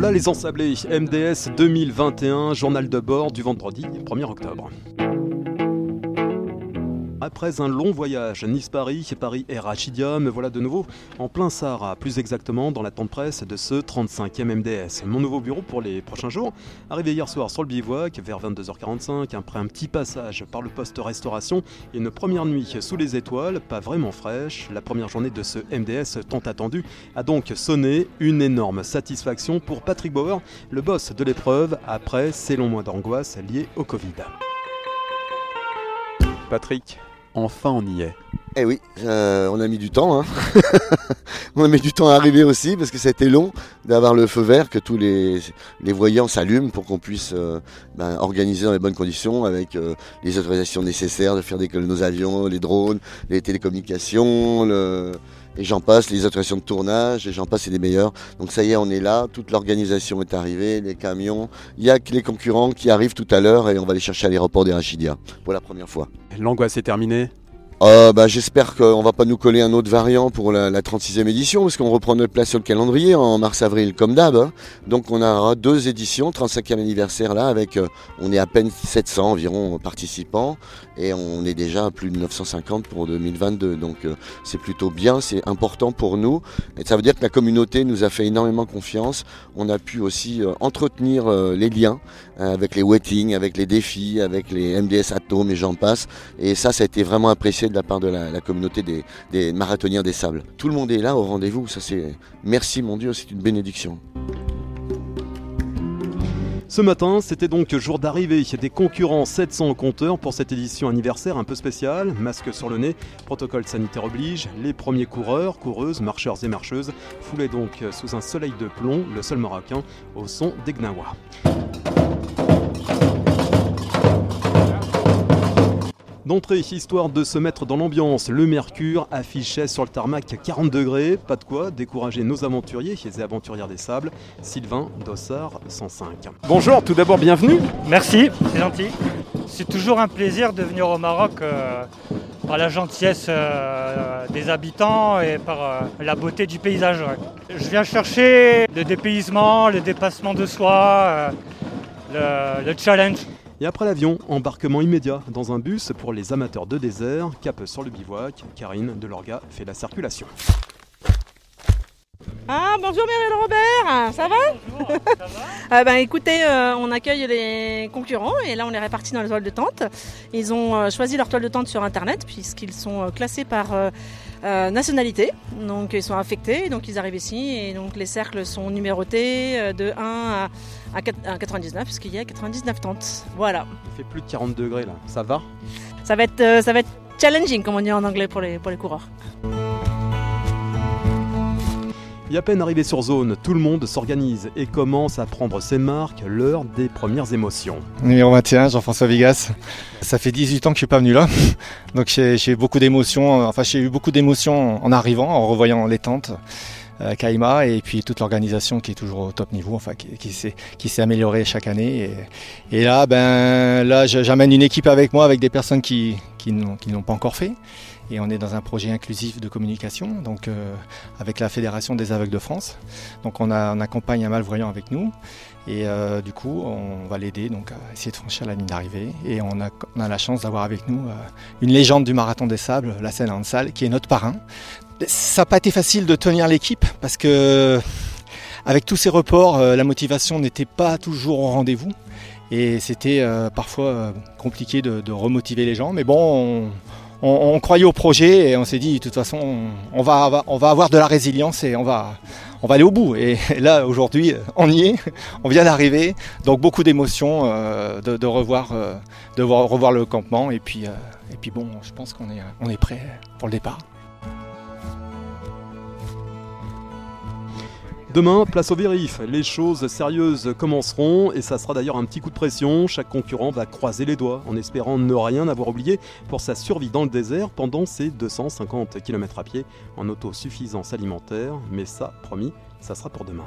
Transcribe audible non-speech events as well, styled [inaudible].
Voilà les ensablés MDS 2021, journal de bord du vendredi 1er octobre. Après un long voyage Nice-Paris, Paris et Rachidia, me voilà de nouveau en plein Sahara, plus exactement dans la tente presse de ce 35e MDS. Mon nouveau bureau pour les prochains jours, arrivé hier soir sur le bivouac vers 22h45, après un petit passage par le poste restauration et une première nuit sous les étoiles, pas vraiment fraîche, la première journée de ce MDS tant attendu a donc sonné une énorme satisfaction pour Patrick Bauer, le boss de l'épreuve, après ces longs mois d'angoisse liés au Covid. Patrick, enfin on y est. Eh oui, euh, on a mis du temps. Hein. [laughs] on a mis du temps à arriver aussi parce que été long d'avoir le feu vert, que tous les, les voyants s'allument pour qu'on puisse euh, ben, organiser dans les bonnes conditions avec euh, les autorisations nécessaires de faire décoller nos avions, les drones, les télécommunications, le, et j'en passe, les autorisations de tournage, et j'en passe, c'est des meilleurs. Donc ça y est, on est là, toute l'organisation est arrivée, les camions. Il y a que les concurrents qui arrivent tout à l'heure et on va les chercher à l'aéroport des Rachidia pour la première fois. L'angoisse est terminée euh, bah, J'espère qu'on va pas nous coller un autre variant pour la, la 36e édition, parce qu'on reprend notre place sur le calendrier en mars-avril, comme d'hab. Hein. Donc on aura deux éditions, 35e anniversaire là, avec euh, on est à peine 700 environ participants, et on est déjà à plus de 950 pour 2022. Donc euh, c'est plutôt bien, c'est important pour nous. Et ça veut dire que la communauté nous a fait énormément confiance. On a pu aussi euh, entretenir les liens avec les wettings, avec les défis, avec les MDS Atom et j'en passe. Et ça, ça a été vraiment apprécié de la part de la, communauté des, marathoniens des sables. Tout le monde est là au rendez-vous, ça c'est merci mon Dieu, c'est une bénédiction. Ce matin, c'était donc jour d'arrivée des concurrents 700 compteurs pour cette édition anniversaire un peu spéciale. Masque sur le nez, protocole sanitaire oblige. Les premiers coureurs, coureuses, marcheurs et marcheuses foulaient donc sous un soleil de plomb, le sol marocain, au son des D'entrée, histoire de se mettre dans l'ambiance, le Mercure affichait sur le tarmac 40 degrés, pas de quoi décourager nos aventuriers et aventurières des sables. Sylvain Dossard 105. Bonjour, tout d'abord bienvenue. Merci, c'est gentil. C'est toujours un plaisir de venir au Maroc euh, par la gentillesse euh, des habitants et par euh, la beauté du paysage. Je viens chercher le dépaysement, le dépassement de soi, le challenge. Et après l'avion, embarquement immédiat dans un bus pour les amateurs de désert, cap sur le bivouac, Karine de Lorga fait la circulation. Ah bonjour Mireille Robert, ça va? Bonjour, ça va euh, ben, Écoutez, euh, on accueille les concurrents et là on les répartit dans les toiles de tente. Ils ont euh, choisi leur toile de tente sur internet puisqu'ils sont classés par nationalité. Donc ils sont affectés, donc ils arrivent ici et donc les cercles sont numérotés de 1 à à 99 puisqu'il y a 99 tentes. Voilà. Il fait plus de 40 degrés là, ça va? Ça va, être, euh, ça va être challenging comme on dit en anglais pour les, pour les coureurs. Et à peine arrivé sur zone, tout le monde s'organise et commence à prendre ses marques, l'heure des premières émotions. Numéro 21, Jean-François Vigas. Ça fait 18 ans que je suis pas venu là, [laughs] donc j'ai beaucoup d'émotions. Enfin, j'ai eu beaucoup d'émotions en arrivant, en revoyant les tentes. Euh, Kaima et puis toute l'organisation qui est toujours au top niveau, enfin qui, qui s'est améliorée chaque année. Et, là, ben là, j'amène une équipe avec moi avec des personnes qui, qui n'ont pas encore fait. Et on est dans un projet inclusif de communication, donc euh, avec la Fédération des aveugles de France. Donc on, accompagne un malvoyant avec nous. Et euh, du coup, on va l'aider donc à essayer de franchir la ligne d'arrivée. Et on a, la chance d'avoir avec nous une légende du marathon des sables, la Seine Hansal, qui est notre parrain. Ça n'a pas été facile de tenir l'équipe parce que avec tous ces reports, euh, la motivation n'était pas toujours au rendez-vous. Et c'était euh, parfois euh, compliqué de, remotiver les gens. Mais bon, on, croyait au projet et on s'est dit, de toute façon, on va, avoir de la résilience et on va, aller au bout. Et [laughs] là, aujourd'hui, on y est, on vient d'arriver. Donc beaucoup d'émotions de, revoir, de revoir le campement. Et puis, et puis bon, je pense qu'on est, est prêt pour le départ. Demain, place au vérif. Les choses sérieuses commenceront et ça sera d'ailleurs un petit coup de pression. Chaque concurrent va croiser les doigts en espérant ne rien avoir oublié pour sa survie dans le désert pendant ses 250 km à pied en autosuffisance alimentaire. Mais ça, promis, ça sera pour demain.